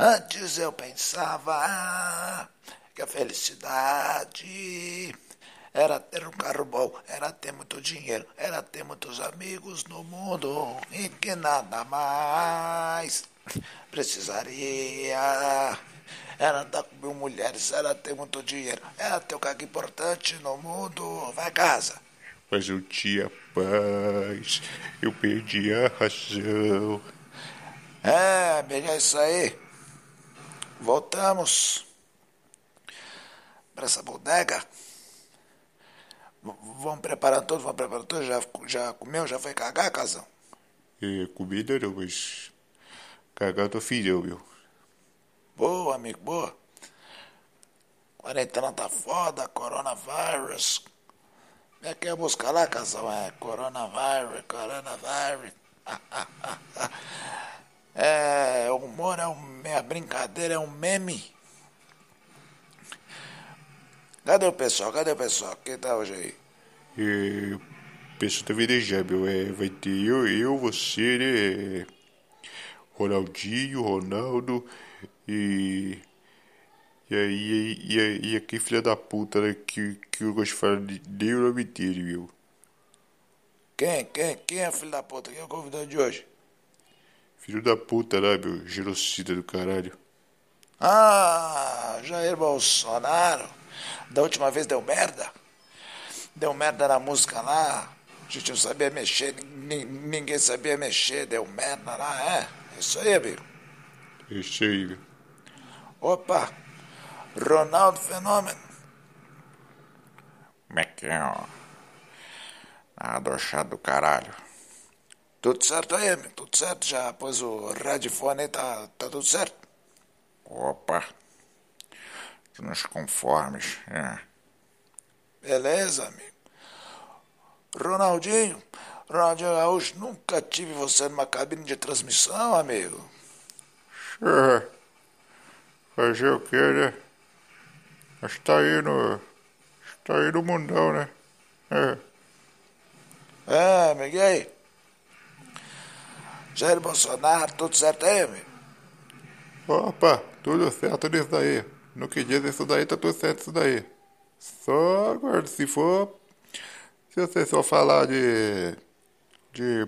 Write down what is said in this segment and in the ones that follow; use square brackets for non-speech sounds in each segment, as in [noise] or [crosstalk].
Antes eu pensava que a felicidade era ter um carro bom, era ter muito dinheiro, era ter muitos amigos no mundo e que nada mais precisaria. Era andar com mil mulheres, era ter muito dinheiro, era ter um cargo importante no mundo. Vai casa. Mas eu tinha paz, eu perdi a razão. É, amigo, é isso aí. Voltamos para essa bodega. Vamos preparando tudo, vamos preparando tudo. Já, já comeu, já foi cagar, casão? É, comida não, mas cagado eu fiz eu, meu. Boa, amigo, boa. Quarentena tá foda, coronavírus. Como é que é a música lá, casal? É coronavírus, coronavírus. [laughs] É, o humor é, um, é a brincadeira, é um meme. Cadê o pessoal? Cadê o pessoal? Quem tá hoje aí? É, pessoal tá meu. É, vai ter eu, eu, você, né? Ronaldinho, Ronaldo e. E aí, e, aí- e aquele filho da puta, né? Que, que eu gosto de falar de- nem o nome dele, meu. Quem? Quem? Quem é filho da puta? Quem é o convidado de hoje? Filho da puta lá, meu. Genocida do caralho. Ah, Jair Bolsonaro. Da última vez deu merda. Deu merda na música lá. A gente não sabia mexer, nin- ninguém sabia mexer, deu merda lá, é. Isso aí, amigo. É isso aí, meu. Opa, Ronaldo Fenômeno. Como é que é, ó? Chato do caralho. Tudo certo aí, amigo? Tudo certo? Já pôs o radifone aí, tá, tá tudo certo? Opa. Nos conformes, é. Beleza, amigo. Ronaldinho, Ronaldinho Gaúcho, nunca tive você numa cabine de transmissão, amigo. Fazer o que, né? Mas tá aí no. Tá aí no mundão, né? É. É, amigo, e aí? Jair Bolsonaro, tudo certo aí, amigo? Opa, tudo certo nisso daí. No que diz isso daí, tá tudo certo isso daí. Só agora, se for. Se você só falar de. de.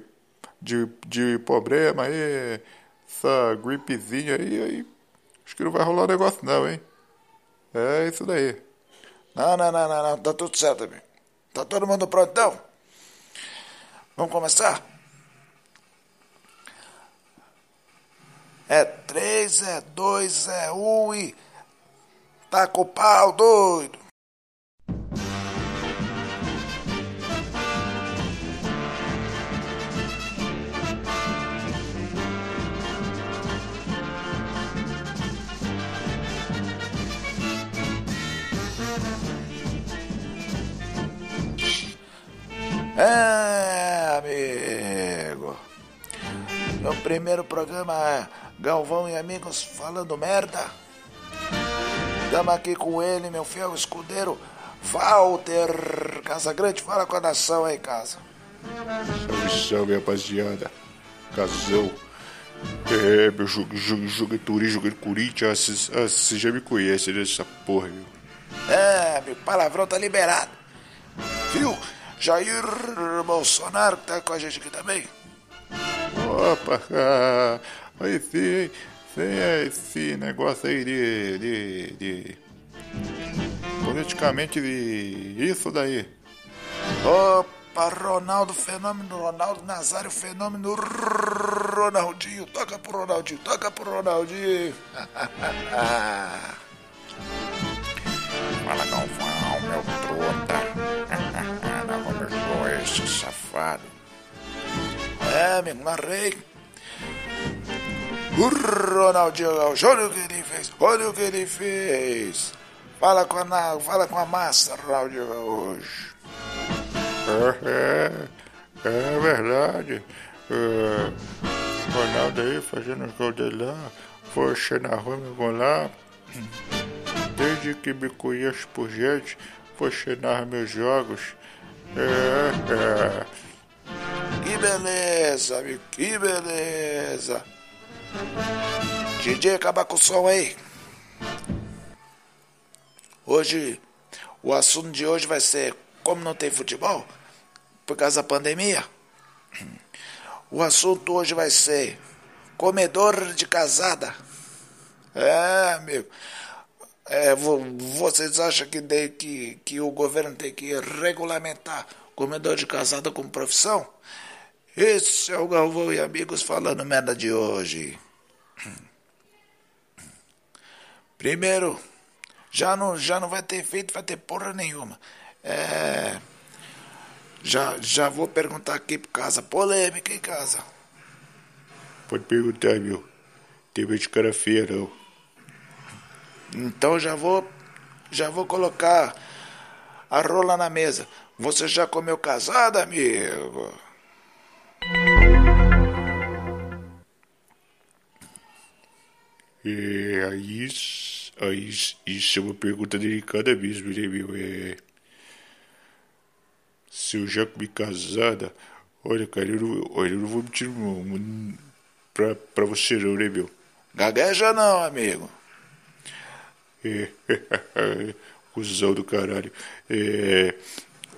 de, de problema aí, essa gripezinha aí, aí. Acho que não vai rolar negócio não, hein? É isso daí. Não, não, não, não, não, tá tudo certo, amigo. Tá todo mundo pronto, então? Vamos começar? É três, é dois, é um e... Tá com o pau, doido. É, amigo. Meu primeiro programa é Galvão e Amigos falando merda. Estamos aqui com ele, meu fiel escudeiro, Walter Casagrande. Fala com a nação aí, casa. Salve, salve, rapaziada. Casão. É, meu jogo, jogo, jogo turismo, jogo Corinthians. Ah, Você já me conhece nessa porra, meu. É, meu palavrão tá liberado. Viu? Jair Bolsonaro que tá com a gente aqui também. Opa, ah, sim, é esse negócio aí de, de, de politicamente de isso daí. Opa, Ronaldo Fenômeno, Ronaldo Nazário Fenômeno, Ronaldinho. Toca pro Ronaldinho, toca pro Ronaldinho. [laughs] Fala, Galvão, meu truta. [laughs] Não começou esse safado. É, amigo, narrei. O Ronaldinho Gaúcho, olha o que ele fez, olha o que ele fez. Fala com a, fala com a massa, Ronaldinho Gaúcho. É, é, é verdade. É, Ronaldo aí fazendo os gols dele lá, foi na rua, me gol lá. Desde que me conheço por gente, foi narrar meus jogos. É, é. Que beleza, amigo, que beleza. DJ, acaba com o som aí. Hoje, o assunto de hoje vai ser como não tem futebol, por causa da pandemia. O assunto hoje vai ser comedor de casada. É, amigo. É, vocês acham que, de, que, que o governo tem que regulamentar comedor de casada como profissão? Esse é o Galvão e amigos falando merda de hoje. Primeiro, já não, já não vai ter feito, vai ter porra nenhuma. É, já, já vou perguntar aqui por casa. Polêmica em casa. Pode perguntar, meu. Medo de cara feia, não. Então já vou já vou colocar a rola na mesa. Você já comeu casada, amigo? É, aí, aí, isso é uma pergunta delicada mesmo, né, meu? É, se eu já comi casada, olha, cara, eu não, olha, eu não vou mentir pra, pra você não, né, meu? Gagueja não, amigo. É, [laughs] cuzão do caralho. É,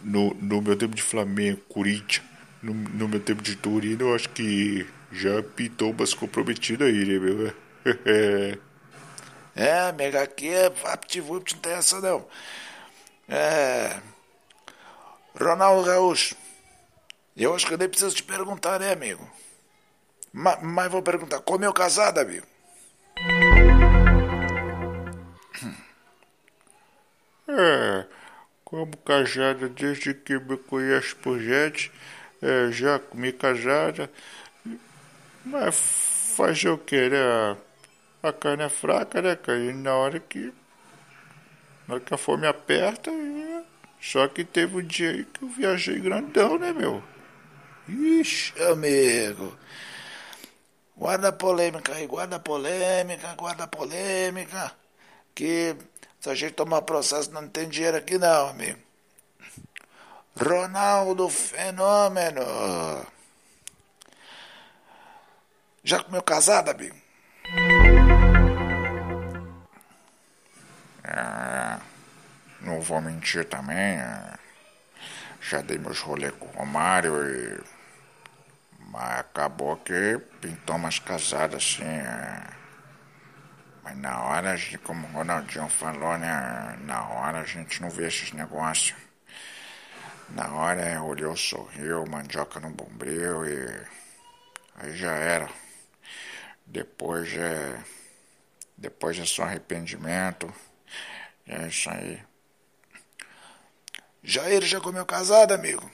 no, no meu tempo de Flamengo, Corinthians, no, no meu tempo de Turino, eu acho que já pintou umas comprometidas aí, né, meu? É, é amigo, aqui é VaptVupt, não tem essa não. É. Ronaldo Gaúcho. Eu acho que eu nem preciso te perguntar, né, amigo? Ma mas vou perguntar, comeu casado, amigo? É, como casada desde que me conheço por gente, é, já comi casada, mas fazer o que, né? A carne é fraca, né, cara? E na hora que, na hora que a fome aperta, só que teve um dia aí que eu viajei grandão, né, meu? Ixi, amigo. Guarda a polêmica aí, guarda a polêmica, guarda a polêmica. Que se a gente tomar processo, não tem dinheiro aqui não, amigo. Ronaldo Fenômeno. Já comeu casado, amigo? Vou mentir também. É, já dei meus rolês com o Romário e. Mas acabou que pintou umas casadas assim. É, mas na hora, como o Ronaldinho falou, né? Na hora a gente não vê esses negócios. Na hora olhou, sorriu, mandioca no bombril e. Aí já era. Depois é. Depois é só arrependimento. É isso aí. Jair já comeu casado, amigo?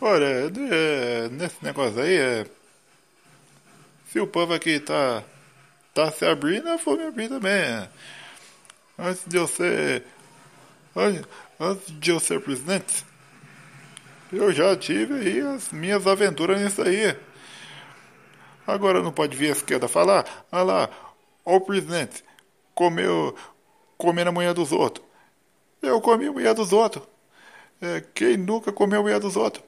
Olha, nesse negócio aí, é, se o povo aqui tá, tá se abrindo, eu vou me abrir também. É. Antes de eu ser. Antes de eu ser presidente, eu já tive aí as minhas aventuras nisso aí. Agora não pode vir a esquerda falar, ah lá, o presidente comeu, comendo a mulher dos outros. Eu comi a mulher dos outros. É, quem nunca comeu a mulher dos outros?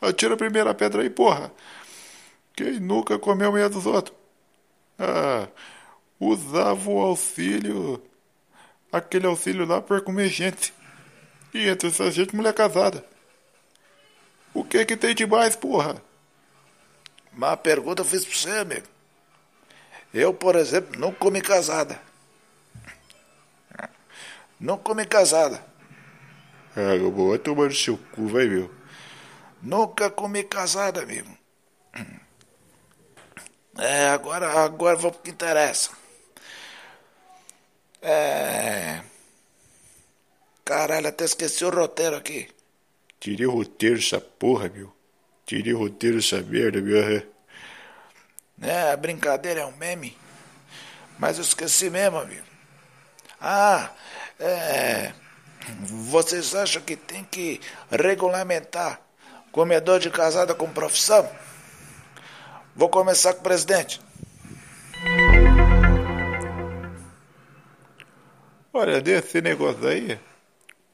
Atira a primeira pedra aí, porra. Quem nunca comeu a mulher dos outros? Ah, usava o auxílio, aquele auxílio lá para comer gente. E entre essa gente, mulher casada. O que que tem de mais, porra? Uma pergunta eu fiz pra você, amigo. Eu, por exemplo, não comi casada. Não comi casada. Ah, eu vou tomar no seu cu, vai, meu. Nunca comi casada, amigo. É, agora, agora vou pro que interessa. É. Caralho, até esqueci o roteiro aqui. Tirei o roteiro essa porra, meu. Tirei o roteiro essa merda, meu. É, a brincadeira é um meme. Mas eu esqueci mesmo, amigo. Ah, é. Vocês acham que tem que regulamentar comedor de casada com profissão? Vou começar com o presidente. Olha, desse negócio aí,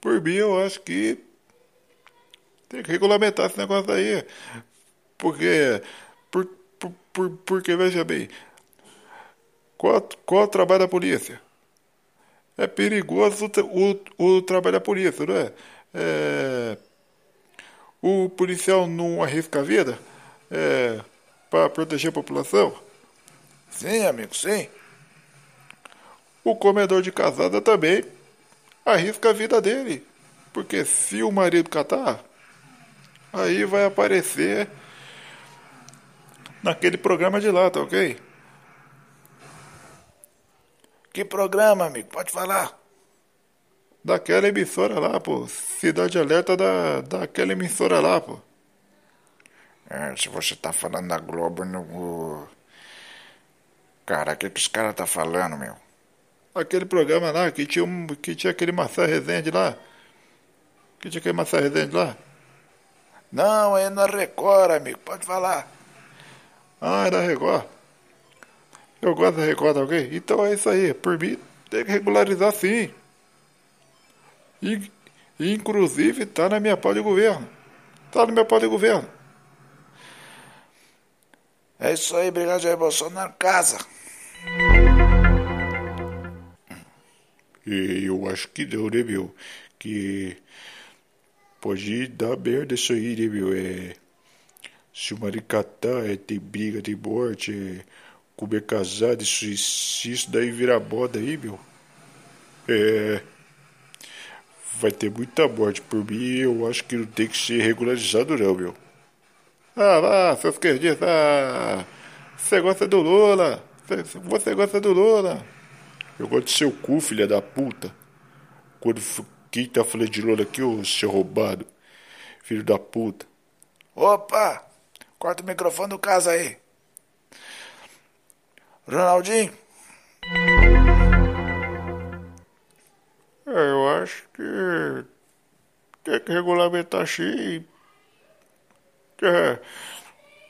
por mim eu acho que tem que regulamentar esse negócio aí. Porque, por, por, por, porque veja bem, qual, qual o trabalho da polícia? É perigoso o, o, o trabalho da polícia, não é? é o policial não arrisca a vida é, para proteger a população? Sim, amigo, sim. O comedor de casada também arrisca a vida dele. Porque se o marido catar, aí vai aparecer naquele programa de lá, tá ok? Que programa, amigo? Pode falar. Daquela emissora lá, pô. Cidade Alerta da, daquela emissora lá, pô. É, se você tá falando da Globo no. Cara, o que, que os caras tá falando, meu? Aquele programa lá que tinha, um, que tinha aquele Maçã Resende lá. Que tinha aquele Maçã Resende lá. Não, é na Record, amigo. Pode falar. Ah, é da Record. Eu gosto da Record, tá ok? Então é isso aí. Por mim, tem que regularizar sim. E, inclusive, tá na minha pau de governo. Tá no meu pau de governo. É isso aí, obrigado, Jair Bolsonaro. Casa. E eu acho que deu, né, meu? Que pode dar merda isso aí, né, meu? É, se o maricatar é, tem briga, tem morte, é, comer casado, isso, se isso daí virar moda aí, meu, é, vai ter muita morte. Por mim, eu acho que não tem que ser regularizado, não, meu. Ah, vá, seus esquerdistas, ah, você gosta do Lula, você gosta do Lula. Eu gosto de seu cu, filha da puta. Quando quem tá falando de Lula aqui, ô seu roubado, filho da puta. Opa! Corta o microfone do casa aí. Ronaldinho? É, eu acho que tem que regulamentar X. É,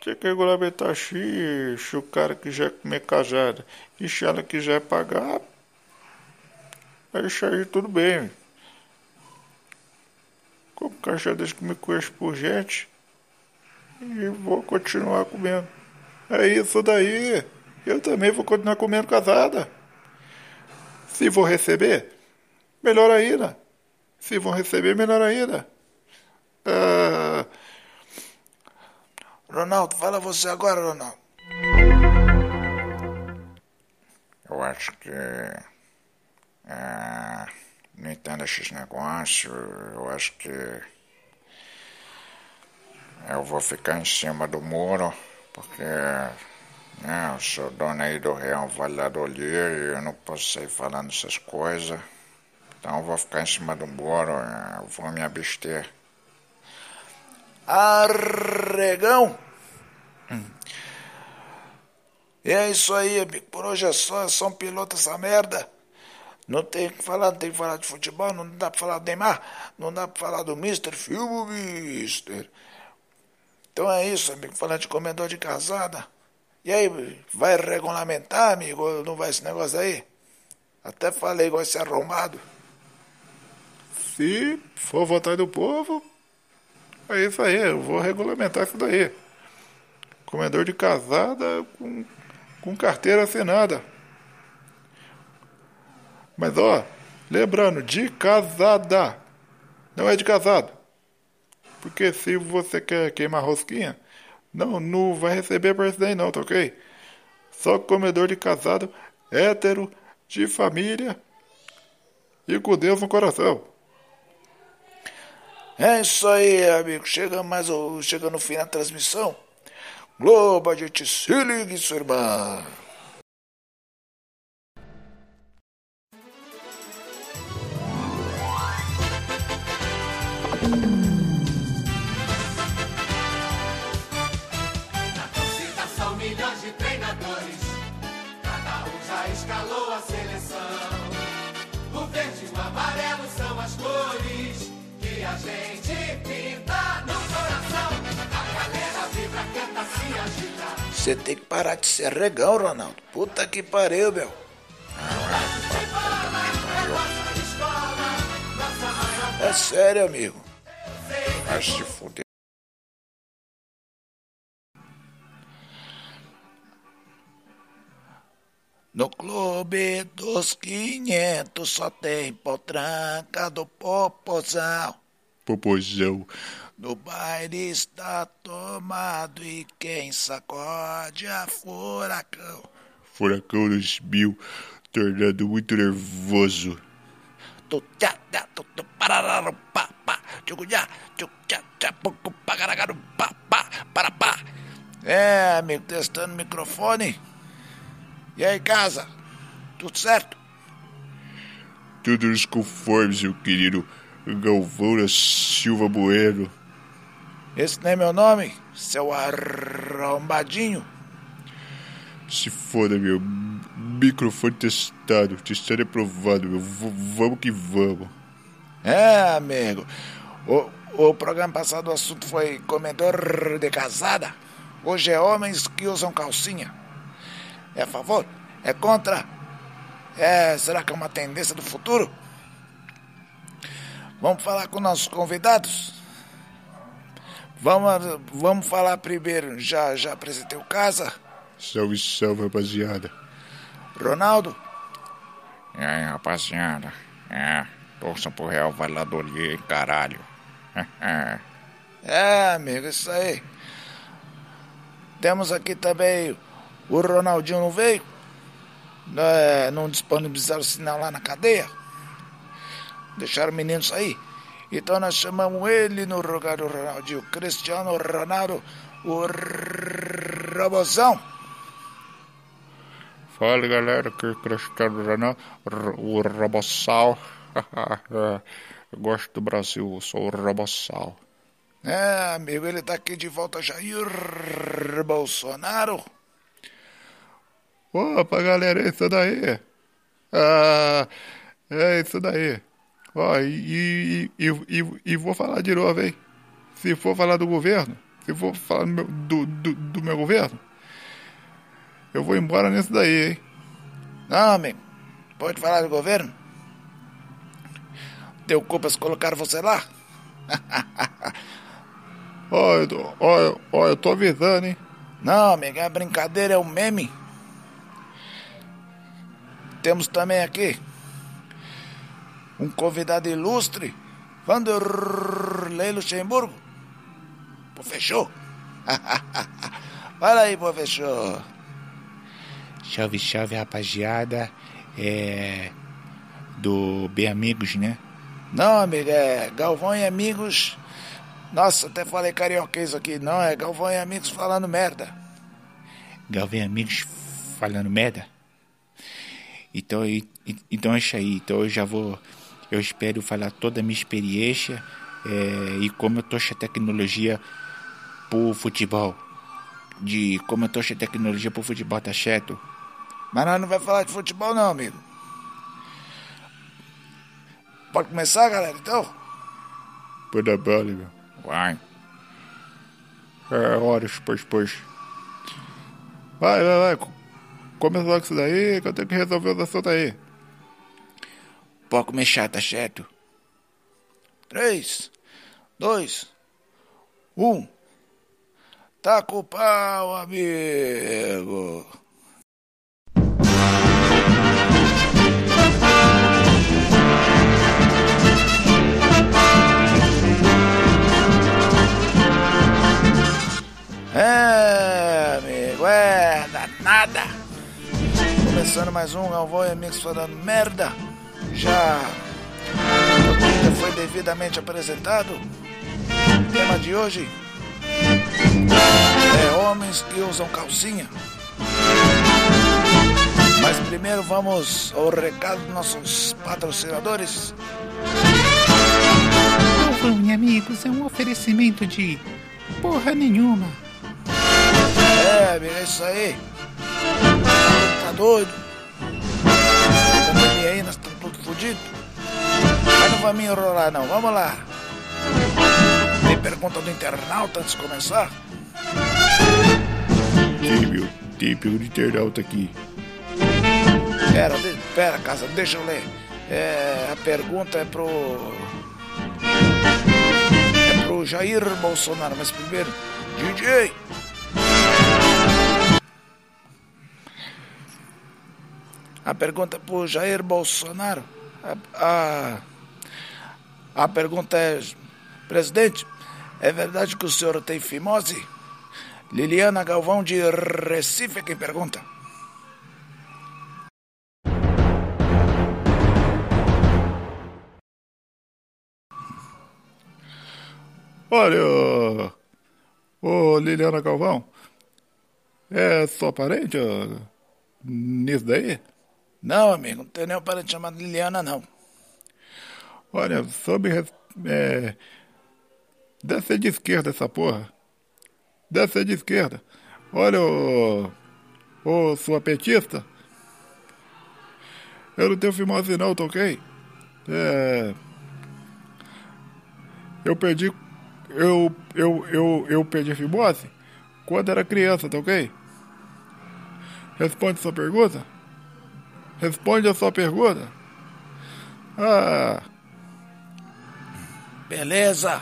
tem que regulamentar X. Se o cara quiser comer casada e se ela quiser pagar, é isso aí, tudo bem. Como caixa que me conhece por gente e vou continuar comendo. É isso daí. Eu também vou continuar comendo casada. Se vou receber, melhor ainda. Se vão receber, melhor ainda. Ah... Ronaldo, fala você agora, Ronaldo. Eu acho que. É, não entendo esses negócios. Eu acho que. Eu vou ficar em cima do muro, porque né, eu sou dono aí do Real Valladolid e eu não posso sair falando essas coisas. Então eu vou ficar em cima do muro, eu vou me abster. Arregão! É isso aí, amigo. Por hoje é só, só um piloto essa merda. Não tem que falar, não tem que falar de futebol, não dá pra falar do Neymar, não dá pra falar do Mister, filme Mister. Então é isso, amigo, falar de comedor de casada. E aí, vai regulamentar, amigo, não vai esse negócio aí? Até falei igual esse arrombado. Se for vontade do povo, é isso aí, eu vou regulamentar isso daí. Comedor de casada com, com carteira assinada. Mas ó, lembrando, de casada. Não é de casado. Porque se você quer queimar rosquinha, não, não vai receber por isso daí não, tá ok? Só comedor de casado, hétero, de família e com Deus no coração. É isso aí, amigo. Chega mais chega no fim da transmissão. Globo, a gente se liga, sua irmã. a gente pinta no coração, a galera vibra, canta, se agita. Você tem que parar de ser regão, Ronaldo. Puta que pariu, meu. É sério, amigo. Vai se fuder. No clube dos 500 só tem potranca do popozão. Popozão. No baile está tomado e quem sacode é furacão. Furacão 2000, tornado muito nervoso. É, amigo, testando o microfone. E aí, casa? Tudo certo? Tudo nos conformes, meu querido Galvão da Silva Bueno. Esse não é meu nome, seu arrombadinho. Se foda, meu. Microfone testado. Testado aprovado, meu. V vamos que vamos. É, amigo. O, o programa passado o assunto foi comedor de casada. Hoje é homens que usam calcinha. É a favor? É contra? É, será que é uma tendência do futuro? Vamos falar com nossos convidados? Vamos, vamos falar primeiro. Já, já apresentei o casa? Salve, salve, rapaziada. Ronaldo? E aí, rapaziada? É, torçam pro Real Valladolid, caralho. [laughs] é, amigo, isso aí. Temos aqui também o Ronaldinho não veio? É, não disponibilizaram o sinal lá na cadeia? Deixaram o menino sair? Então nós chamamos ele no lugar do Ronaldinho, Cristiano Ronaldo, o Robozão. Fala galera, aqui é Cristiano Ronaldo, o Robossal. [laughs] Gosto do Brasil, sou o Robossal. É, amigo, ele tá aqui de volta, Jair Bolsonaro. Opa, galera, é isso daí. Ah, é isso daí. Ó, e, e, e, e, vou falar de novo, hein? Se for falar do governo, se for falar do meu, do, do, do meu governo, eu vou embora nisso daí, hein? Não, amigo, pode falar do governo? Deu culpa se colocaram você lá? [laughs] Ó, ó, ó, eu tô avisando, hein? Não, amigo, é brincadeira, é um meme. Temos também aqui um convidado ilustre, Vanderlei Luxemburgo. Pô, fechou? [laughs] Fala aí, pô, fechou. Salve, salve, rapaziada. É. Do Bem Amigos, né? Não, amigo, é Galvão e Amigos. Nossa, até falei carioquês aqui. Não, é Galvão e Amigos falando merda. Galvão e Amigos falando merda? Então, então é isso aí. Então eu já vou. Eu espero falar toda a minha experiência é, e como eu trouxe a tecnologia pro futebol. De como eu trouxe a tecnologia pro futebol, tá certo? Mas nós não vai falar de futebol não, amigo. Pode começar, galera, então? Pode dar bala, meu. Vai. É, horas, pois, pois. Vai, vai, vai. Começa logo isso daí, que eu tenho que resolver o assunto aí. Pode começar, tá certo? 3, 2, 1. Tá com pau, amigo. É, amigo, é danada. Começando mais um Galvão e Amigos falando merda. Já, foi devidamente apresentado. O tema de hoje é homens que usam calcinha. Mas primeiro vamos ao recado dos nossos patrocinadores. E Amigos é um oferecimento de porra nenhuma. É, é isso aí. Tá doido? Tá aí, nós estamos tudo fodidos. Mas não vamos me enrolar, não. Vamos lá. Tem pergunta do internauta antes de começar? Tem, meu. Tem pergunta do internauta aqui. Pera, de, pera, casa, deixa eu ler. É, a pergunta é pro. É pro Jair Bolsonaro, mas primeiro, DJ. A pergunta pro Jair Bolsonaro. A, a, a pergunta é: Presidente, é verdade que o senhor tem fimose? Liliana Galvão de Recife é quem pergunta. Olha, ô Liliana Galvão, é sua parente nisso daí? Não, amigo, não tem nenhum parente chamado Liliana, não. Olha, sobre. É, deve ser de esquerda essa porra. Deve ser de esquerda. Olha, ô, ô sua petista. Eu não tenho fimose não, tá ok? É. Eu perdi eu, eu, eu, eu perdi fimose quando era criança, tá ok? Responde sua pergunta? Responde a sua pergunta? Ah. Beleza.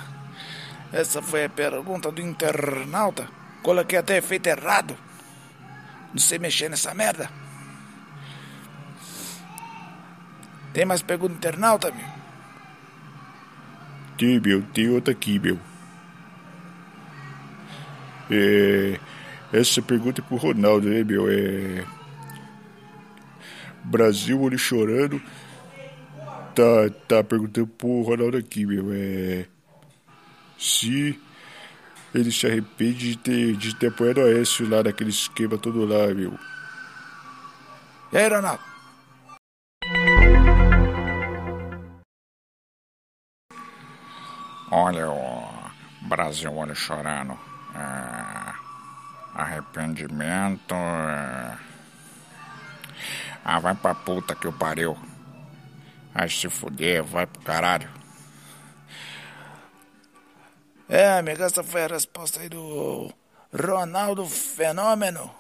Essa foi a pergunta do internauta. Coloquei até efeito errado. Não sei mexer nessa merda. Tem mais pergunta do internauta, meu? Tem, meu. Tem outra aqui, meu. É, essa pergunta é pro Ronaldo, né, meu? É. Brasil, olho chorando. Tá, tá perguntando pro Ronaldo aqui, meu. É. Se ele se arrepende de ter, de ter apoiado a Aécio lá naquele esquema todo lá, meu. E aí, Ronaldo? Olha o Brasil olho chorando é, arrependimento. É, ah, vai pra puta que o pariu. Vai se fuder, vai pro caralho. É, amiga, essa foi a resposta aí do Ronaldo Fenômeno.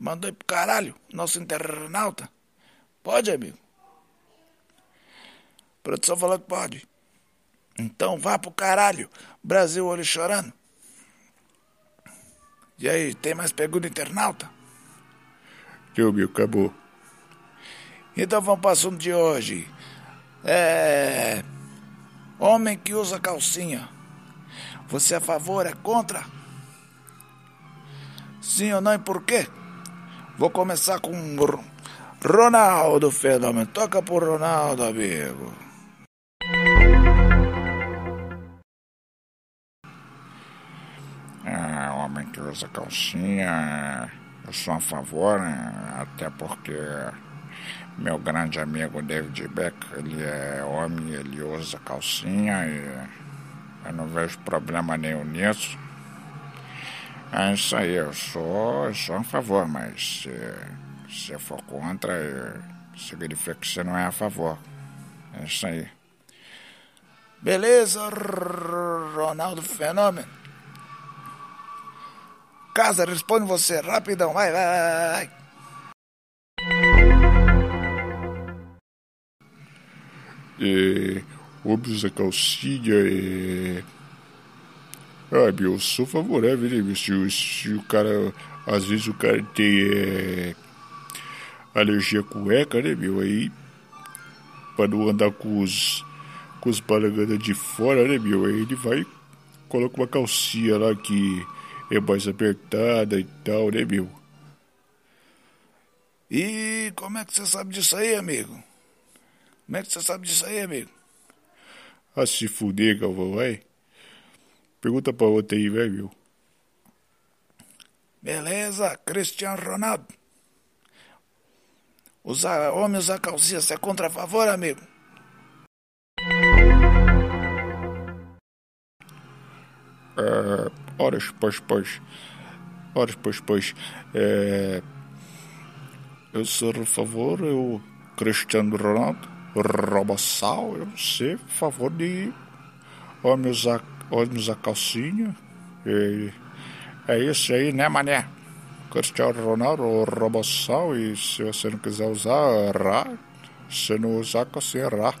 Mandou ir pro caralho, nosso internauta. Pode, amigo? A produção falou que pode. Então vá pro caralho, Brasil olho chorando. E aí, tem mais pergunta internauta? Deu, meu, acabou. Então vamos para o assunto de hoje. É. Homem que usa calcinha. Você é a favor, é contra? Sim ou não e por quê? Vou começar com Ronaldo Fenômeno. Toca pro Ronaldo, amigo. homem que usa calcinha, eu sou a favor, né? até porque meu grande amigo David Beck, ele é homem, ele usa calcinha e eu não vejo problema nenhum nisso. É isso aí, eu sou, eu sou a favor, mas se você for contra, significa que você não é a favor. É isso aí. Beleza, Ronaldo Fenômeno? Casa, responde você, rapidão, vai, vai, vai. É, obras a calcinha é. Ah, meu, eu sou favorável, né, Se, se o cara. Às vezes o cara tem é, alergia a cueca, né, meu? Aí. Pra não andar com os. Com os balangana de fora, né, meu? Aí ele vai. Coloca uma calcinha lá que é mais apertada e tal, né, meu? E como é que você sabe disso aí, amigo? Como é que você sabe disso aí, amigo? Ah, se fuder, Galvão, vai. Pergunta pra outra aí, vai, meu. Beleza, Cristiano Ronaldo. Usar, homem usar calcinha, você é contra a favor, amigo? Uh, horas, pois, pois. Horas, pois, pois. É, eu sou a favor, eu, Cristiano Ronaldo, Robossal, eu sei, a favor de homem usar, homem usar calcinha. E, é isso aí, né, mané? Cristiano Ronaldo, Robossal, e se você não quiser usar, rá. Se não usar, calcinha, rá.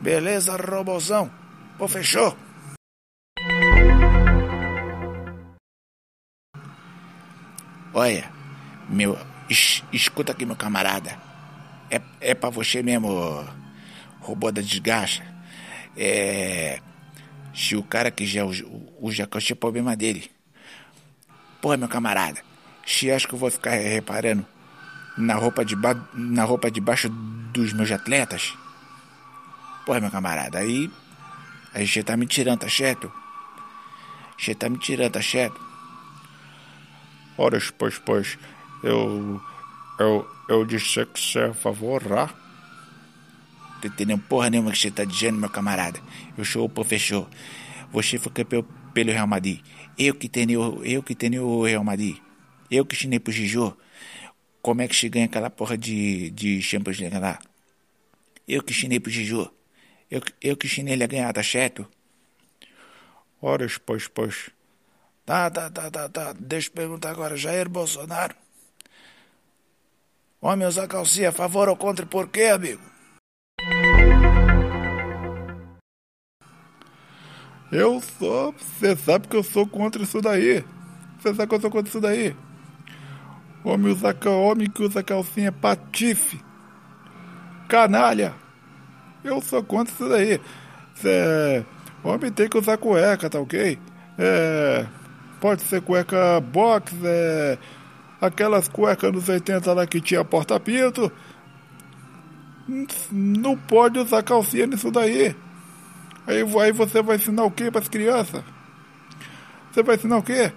Beleza, Robozão. Pô, fechou? Olha, meu, Es- escuta aqui, meu camarada. É, é pra você mesmo, robô da desgacha. É. Se o cara quiser o, o jacaré, é problema dele. Porra, meu camarada. Se acha que eu vou ficar reparando na roupa de, ba... na roupa de baixo dos meus atletas? Porra, meu camarada, aí. Aí você tá me tirando, tá certo? Você tá me tirando, tá certo? Ora, pois, pois, eu. Eu, eu disse que você é favorável. Tô entendendo porra nenhuma que você tá dizendo, meu camarada. Eu sou o professor. Você foi campeão pelo Real Madrid. Eu que tenho, eu que tenho o Real Madrid. Eu que ensinei pro Gijô. Como é que se ganha aquela porra de, de Champions League lá? Eu que ensinei pro Gijô. Eu, eu que ensinei ele a ganhar, tá certo? Ora, pois, pois. Tá, tá, tá, tá, tá. Deixa eu perguntar agora, Jair Bolsonaro. Homem usar calcinha, a favor ou contra, por quê, amigo? Eu sou. Você sabe que eu sou contra isso daí. Você sabe que eu sou contra isso daí. Homem, usa, homem que usa calcinha patife. Canalha. Eu sou contra isso daí. Cê, homem tem que usar cueca, tá ok? É, pode ser cueca box, é, aquelas cuecas nos 80 lá que tinha porta-pinto. Não pode usar calcinha nisso daí. Aí, aí você vai ensinar o que para as crianças? Você vai ensinar o quê?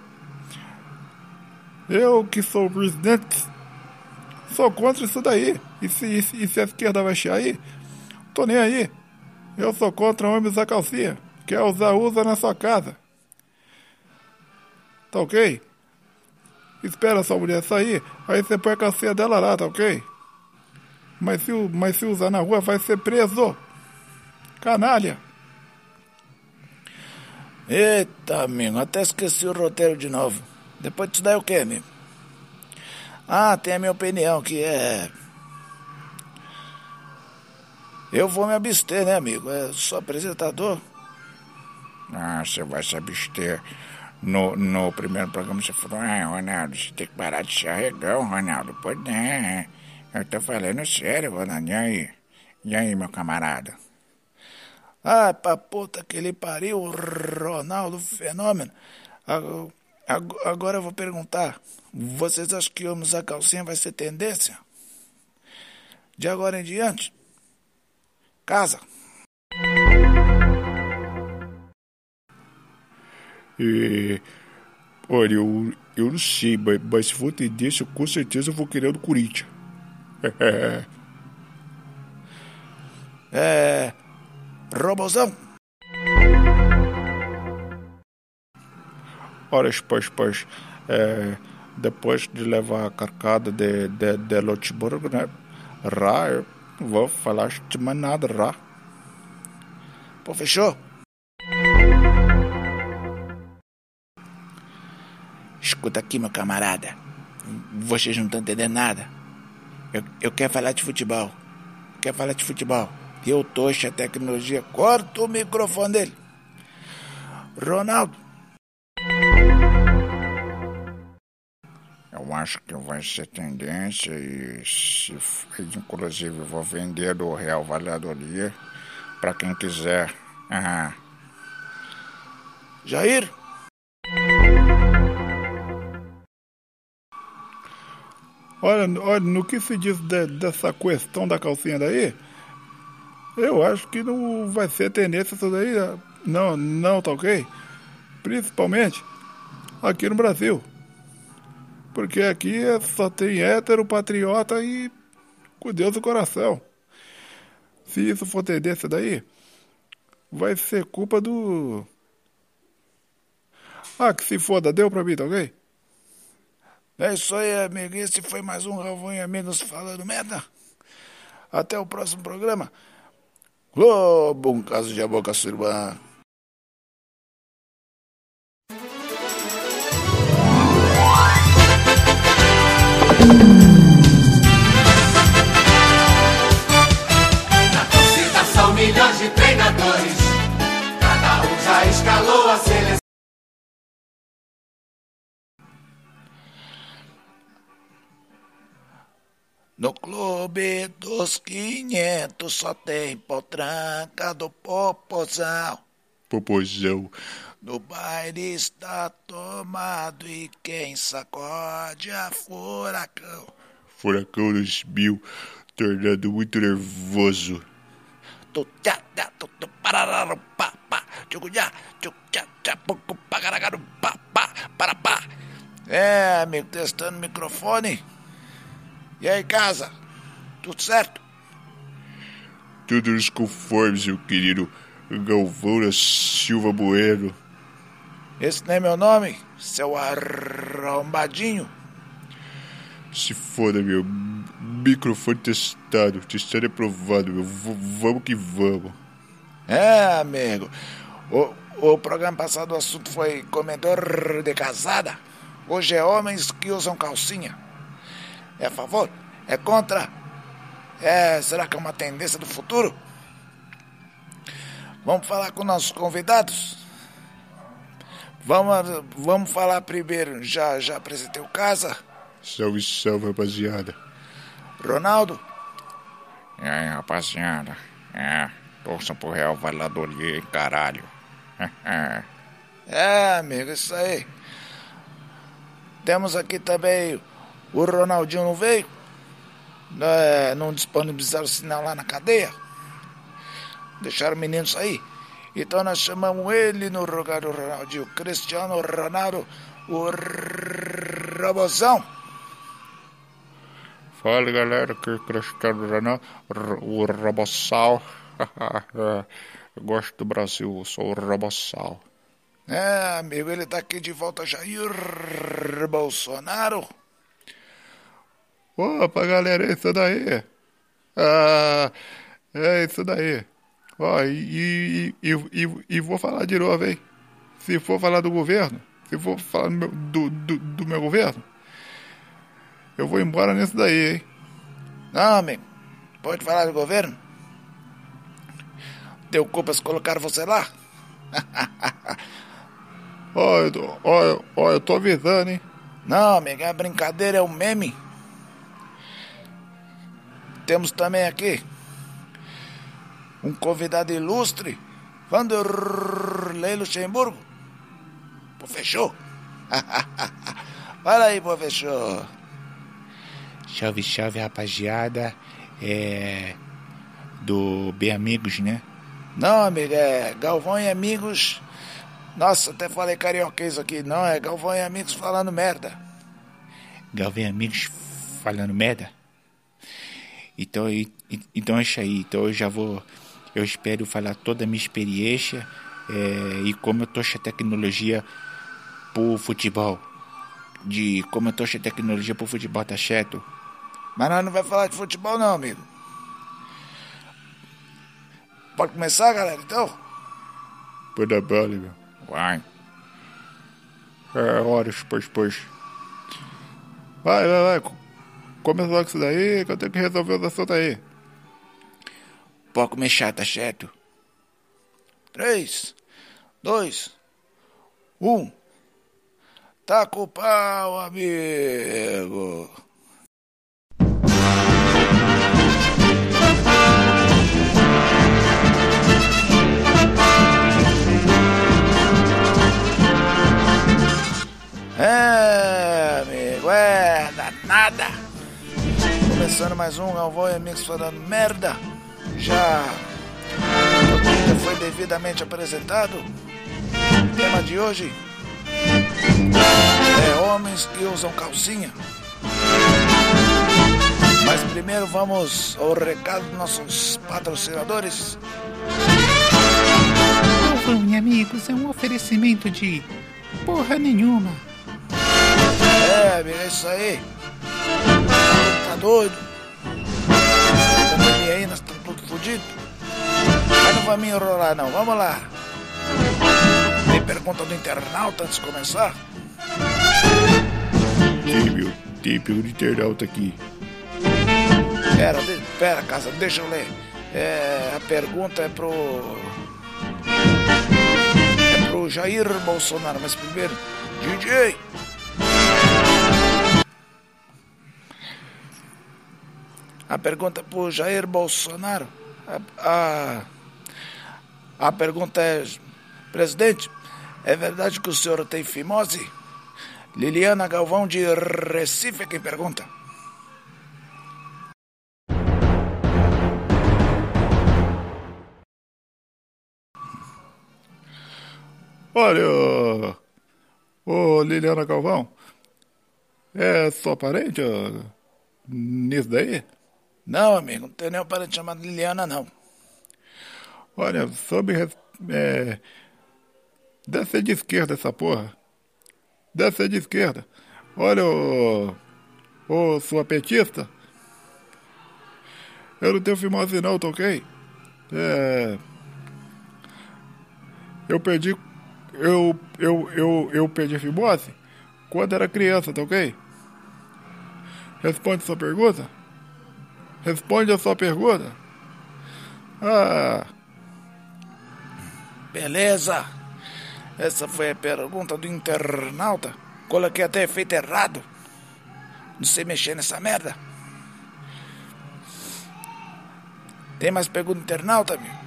Eu que sou presidente sou contra isso daí. E se, e se, e se a esquerda vai chiar aí? Tô nem aí. Eu sou contra homem usar calcinha. Quer usar, usa na sua casa. Tá ok? Espera sua mulher sair, aí você põe a calcinha dela lá, tá ok? Mas se, mas se usar na rua, vai ser preso. Canalha. Eita, amigo, até esqueci o roteiro de novo. Depois disso daí o que, amigo? Ah, tem a minha opinião, que é. Eu vou me abster, né, amigo? É só apresentador. Ah, você vai se abster. No, no primeiro programa você falou, ah, Ronaldo, você tem que parar de ser arregão, Ronaldo. Pois é, eu tô falando sério, Ronaldo. E aí? E aí, meu camarada? Ah, pra puta que ele pariu, Ronaldo Fenômeno. Ag- ag- Agora eu vou perguntar: vocês acham que homem usar calcinha vai ser tendência? De agora em diante? Casa. E. Olha, eu, eu não sei, mas, mas se for tendência, com certeza eu vou querer do Corinthians. [laughs] É. Robozão? Ora, pois, pois, é, depois de levar a carcada de, de, de né? Rá, eu não vou falar de mais nada, rá. Pô, fechou? Escuta aqui, meu camarada. Vocês não estão entendendo nada. Eu, eu quero falar de futebol. Quero falar de futebol. Eu tocho a tecnologia. Corta o microfone dele. Ronaldo, Eu acho que vai ser tendência e, se, inclusive, vou vender do Real Valladolid para quem quiser. Ah, Jair, Olha, olha, no que se diz de- dessa questão da calcinha daí, eu acho que não vai ser tendência isso daí. Não, não, tá ok? Principalmente aqui no Brasil. Porque aqui é- só tem hétero, patriota e com Deus no coração. Se isso for tendência daí, vai ser culpa do. Ah, que se foda, deu pra mim, tá ok? É isso aí, amigo. Esse foi mais um Galvão e Amigos falando merda. Até o próximo programa. Globo, um caso de a boca sua irmã. Na torcida são milhões de treinadores. Cada um já escalou No clube dos 500 só tem potranca do popozão. Popozão. No baile está tomado e quem sacode é furacão. Furacão dos mil, tornando muito nervoso. É, amigo, testando o microfone. E aí, casa? Tudo certo? Tudo nos conformes, meu querido Galvão da Silva Bueno. Esse não é meu nome, seu arrombadinho. Se foda, meu. Microfone testado. Testado é aprovado, meu. V vamos que vamos. É, amigo. O, o programa passado o assunto foi comedor de casada. Hoje é homens que usam calcinha. É a favor? É contra? É, será que é uma tendência do futuro? Vamos falar com nossos convidados? Vamos, vamos falar primeiro. Já, já apresentei o casa? Salve, salve, rapaziada. Ronaldo? E aí, rapaziada? É, torçam pro Real Valladolid, caralho. [laughs] é, amigo, isso aí. Temos aqui também o Ronaldinho não veio? É, não disponibilizaram o sinal lá na cadeia? Deixaram o menino sair? Então nós chamamos ele no lugar do Ronaldinho, Cristiano Ronaldo, o Robozão. Fala galera, aqui é Cristiano Ronaldo, o Robossal. [laughs] Eu gosto do Brasil, sou o Robossal. É, amigo, ele tá aqui de volta, Jair Bolsonaro. Opa, galera, é isso daí. Ah, é isso daí. Ó, e, e, e, e, vou falar de novo, hein? Se for falar do governo, se for falar do meu, do, do, meu governo, eu vou embora nisso daí, hein? Não, amigo. Pode falar do governo? Deu culpas colocar você lá? [laughs] Ó, ó, ó, eu tô avisando, hein? Não, amigo, a brincadeira é um meme. Temos também aqui um convidado ilustre, Vanderlei Luxemburgo. Fechou? [laughs] Fala aí, fechou. Salve, salve, rapaziada. É. Do Bem Amigos, né? Não, amigo, é Galvão e Amigos. Nossa, até falei carioquês aqui. Não, é Galvão e Amigos falando merda. Galvão e Amigos falando merda? Então, então é isso aí. Então eu já vou. Eu espero falar toda a minha experiência é, e como eu trouxe a tecnologia pro futebol. De como eu trouxe a tecnologia pro futebol, tá certo? Mas nós não vai falar de futebol não, amigo. Pode começar, galera, então? Pode dar bala, meu. Vai. É, horas, pois, pois. Vai, vai, vai. Começa logo isso daí que eu tenho que resolver os assuntos aí. Pode começar, tá certo? Três, dois, um. Tá com o pau, amigo. É, amigo, é, nada. Começando mais um Galvão e Amigos falando merda. Já, foi devidamente apresentado. O tema de hoje é homens que usam calcinha. Mas primeiro vamos ao recado dos nossos patrocinadores. Galvão e Amigos é um oferecimento de porra nenhuma. É, amigo, é isso aí. Doido? Pandemia aí, nós estamos todos fodidos. Mas não vamos me enrolar, não. Vamos lá. Tem pergunta do internauta antes de começar? Tem, meu. Tem pergunta do internauta aqui. Pera, de, pera, casa, deixa eu ler. É, a pergunta é pro. É pro Jair Bolsonaro, mas primeiro, DJ. A pergunta é pro Jair Bolsonaro. A, a, a pergunta é: Presidente, é verdade que o senhor tem fimose? Liliana Galvão de Recife é quem pergunta. Olha, ô, Liliana Galvão, é sua parente nisso daí? Não, amigo, não tem nenhum parente chamado Liliana, não. Olha, res- É, deve ser de esquerda essa porra. Deve ser de esquerda. Olha, ô, ô sua petista. Eu não tenho fimose não, tá ok? É. Eu perdi. Eu, eu, eu, eu perdi fimose quando era criança, tá ok? Responde sua pergunta? Responde a sua pergunta? Ah. Beleza. Essa foi a pergunta do internauta. Coloquei até efeito errado. Não sei mexer nessa merda. Tem mais pergunta do internauta, amigo?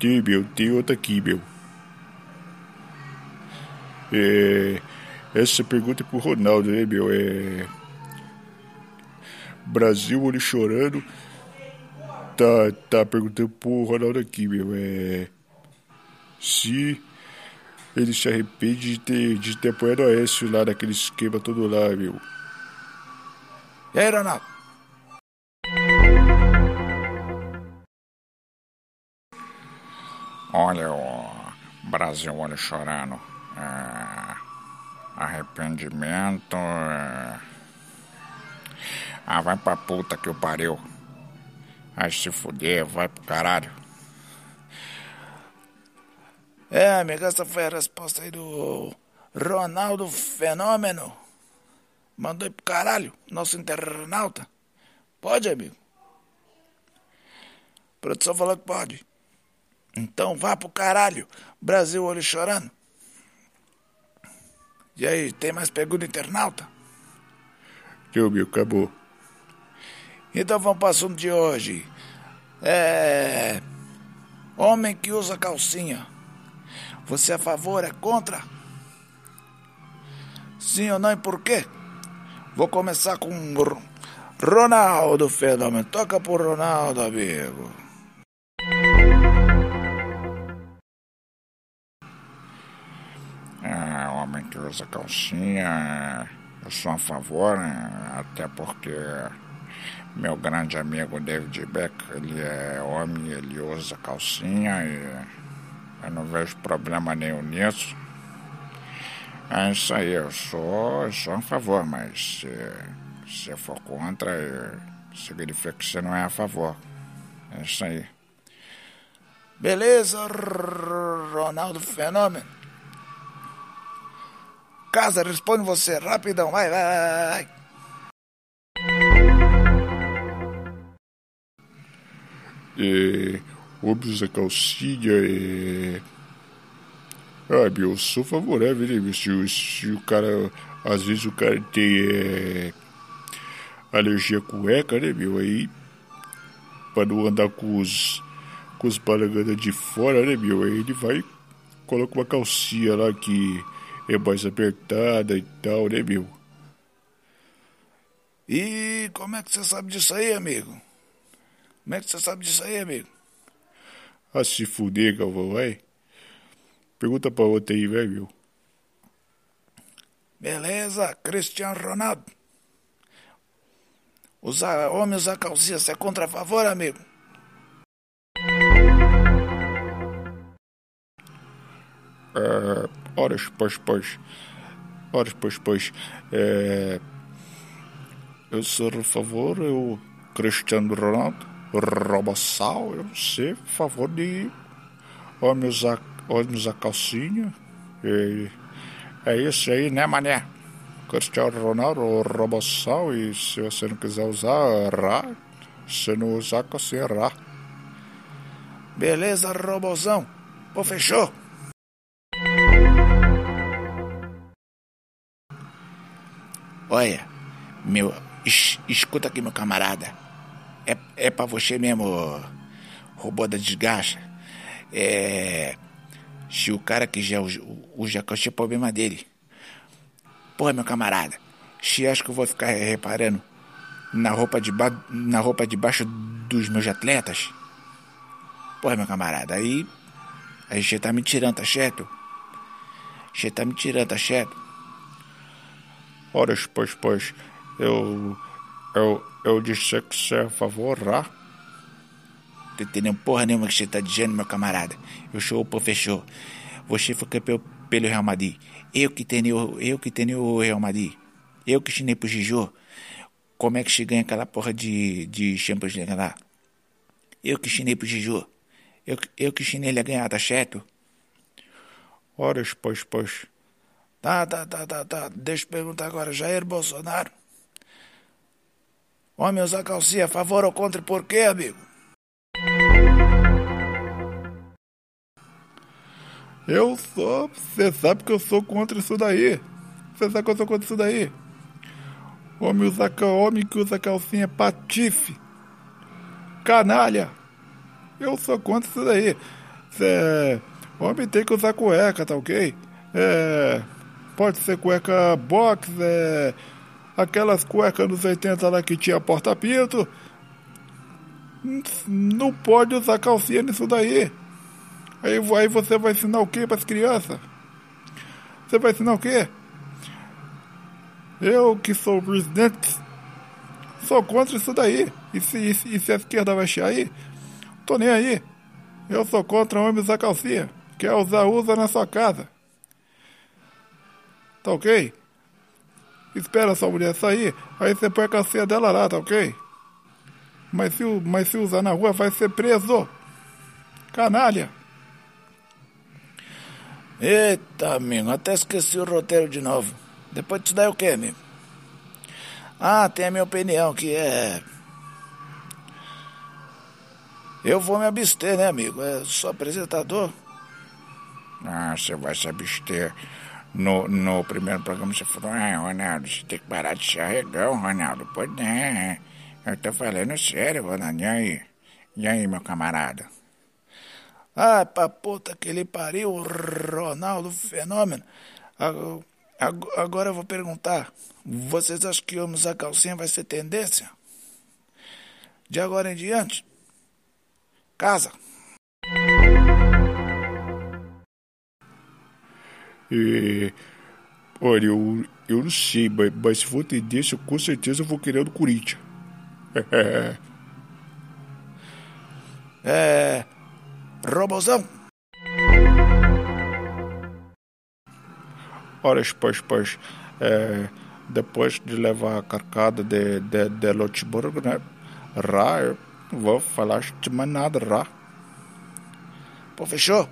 Tem, meu, tem outra aqui, meu. É, essa pergunta é pro Ronaldo, né, meu? É. Brasil, olho chorando. Tá, tá perguntando pro Ronaldo aqui, meu. É. Se ele se arrepende de ter, de ter apoiado o Aécio lá naquele esquema todo lá, meu. E aí, Ronaldo? Olha o Brasil olho chorando. É, arrependimento. é, Ah, vai pra puta que o pariu. Vai se fuder, vai pro caralho. É, amigo, essa foi a resposta aí do Ronaldo Fenômeno. Mandou ir pro caralho, nosso internauta. Pode, amigo? A produção falou que pode. Então vá pro caralho, Brasil olho chorando. E aí, tem mais pergunta internauta? Meu, acabou. Então vamos para o assunto de hoje. É. Homem que usa calcinha. Você é a favor, é contra? Sim ou não e por quê? Vou começar com Ro- Ronaldo Fenômeno. Toca pro Ronaldo, amigo. É, homem que usa calcinha, eu sou a favor, né? até porque meu grande amigo David Beck, ele é homem, ele usa calcinha e eu não vejo problema nenhum nisso. É isso aí, eu sou, sou a favor, mas se, se for contra, eh, significa que você não é a favor. É isso aí. Beleza, Ronaldo Fenômeno? Casa, responde você rapidão. Vai, vai. É, homem usa calcinha, é... Ah, meu, eu sou favorável, né, meu? Se, se o cara... Às vezes o cara tem é, alergia a cueca, né, meu? Aí, pra não andar com os... Com os balangana de fora, né, meu? Aí ele vai... Coloca uma calcinha lá que é mais apertada e tal, né, meu? E como é que você sabe disso aí, amigo? Como é que você sabe disso aí, amigo? Ah, se fuder, Galvão, vai. Pergunta pra outra aí, vai, meu. Beleza, Cristiano Ronaldo. Usar, homem usar calcinha, você é contra a favor, amigo? É, horas, pois, pois. Horas, pois, pois. É, eu sou a favor, eu, Cristiano Ronaldo, Robossal, eu sei a favor de homem usar, homem usar calcinha. E, é isso aí, né, mané? Cristiano Ronaldo, Robossal, e se você não quiser usar, rá. Se não usar, calcinha, rá. Beleza, robozão. Pô, fechou? Olha, meu, es- escuta aqui, meu camarada. É, é pra você mesmo, robô da desgraça. É. Se o cara quiser o, o jacaré, é problema dele. Porra, meu camarada. Se acha que eu vou ficar reparando na roupa de, ba na roupa de baixo dos meus atletas? Porra, meu camarada, aí. Aí você tá me tirando, tá certo? Você tá me tirando, tá certo? Ora, pois, pois, eu. Eu, eu disse que você é favorável. Tô entendendo porra nenhuma que você tá dizendo, meu camarada. Eu sou o professor. Você foi campeão pelo Real Madrid. Eu que tenho, eu que tenho o Real Madrid. Eu que ensinei pro Gijô. Como é que se ganha aquela porra de, de Champions League lá? Eu que ensinei pro Gijô. Eu, eu que ensinei ele a ganhar, tá certo? Ora, pois, pois. Tá, tá, tá, tá, tá. Deixa eu perguntar agora. Jair Bolsonaro. Homem usar calcinha, favor ou contra e por quê, amigo? Eu sou. Você sabe que eu sou contra isso daí. Você sabe que eu sou contra isso daí. Homem usa, homem que usa calcinha patife. Canalha. Eu sou contra isso daí. Cê, homem tem que usar cueca, tá ok? É, pode ser cueca box, é, aquelas cuecas dos 80 lá que tinha porta-pinto. Não pode usar calcinha nisso daí. Aí, aí você vai ensinar o que para as crianças? Você vai ensinar o quê? Eu que sou presidente sou contra isso daí. E se, e se, e se a esquerda vai chiar aí? Tô nem aí. Eu sou contra homem usar calcinha. Quer usar, usa na sua casa. Tá ok? Espera sua mulher sair, aí você põe a calcinha dela lá, tá ok? Mas se, mas se usar na rua vai ser preso. Canalha. Eita, amigo, até esqueci o roteiro de novo. Depois disso daí o quê, amigo? Ah, tem a minha opinião, que é. Eu vou me abster, né, amigo? É só apresentador. Ah, você vai se abster. No, no primeiro programa você falou, ah, Ronaldo, você tem que parar de se arregão, Ronaldo. Pois é, eu tô falando sério, Ronaldo. E aí? E aí, meu camarada? Ah, pra puta que ele pariu, Ronaldo Fenômeno. Ag- ag- Agora eu vou perguntar: vocês acham que homem usar calcinha vai ser tendência? De agora em diante? Casa. E. Olha, eu, eu não sei, mas, mas se for tendência, com certeza eu vou querer do Corinthians. [laughs] É. Robozão? Ora, pois, pois, é, depois de levar a carcada de, de, de Luxemburgo, né? Rá, eu não vou falar de mais nada, Rá. Pô, fechou?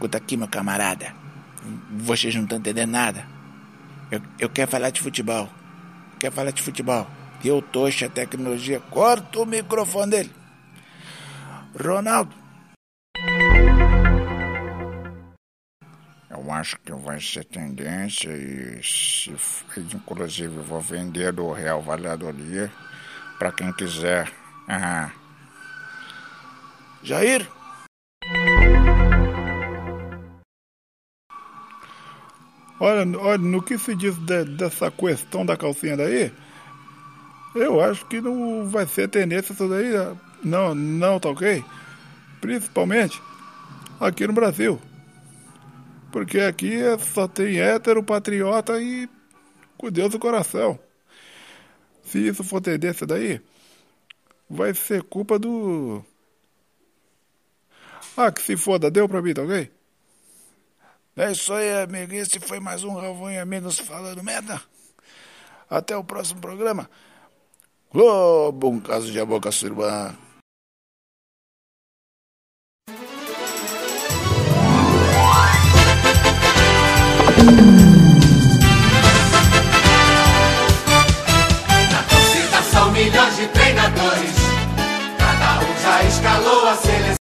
Escuta aqui, meu camarada. Vocês não estão entendendo nada. Eu, eu quero falar de futebol. Quero falar de futebol. Eu tocho a tecnologia. Corta o microfone dele. Ronaldo, Eu acho que vai ser tendência e, se, inclusive, eu vou vender do Real Valladolid para quem quiser. Ah, Jair, Olha, olha, no que se diz de- dessa questão da calcinha daí, eu acho que não vai ser tendência isso daí. Não, não, tá ok? Principalmente aqui no Brasil. Porque aqui é- só tem hétero, patriota e com Deus do coração. Se isso for tendência daí, vai ser culpa do. Ah, que se foda, deu pra mim, tá ok? É isso aí, amigo. Esse foi mais um Galvão e Amigos falando merda. Até o próximo programa. Globo, um caso de a boca surbana. Na torcida são milhões de treinadores, cada um já escalou a seleção.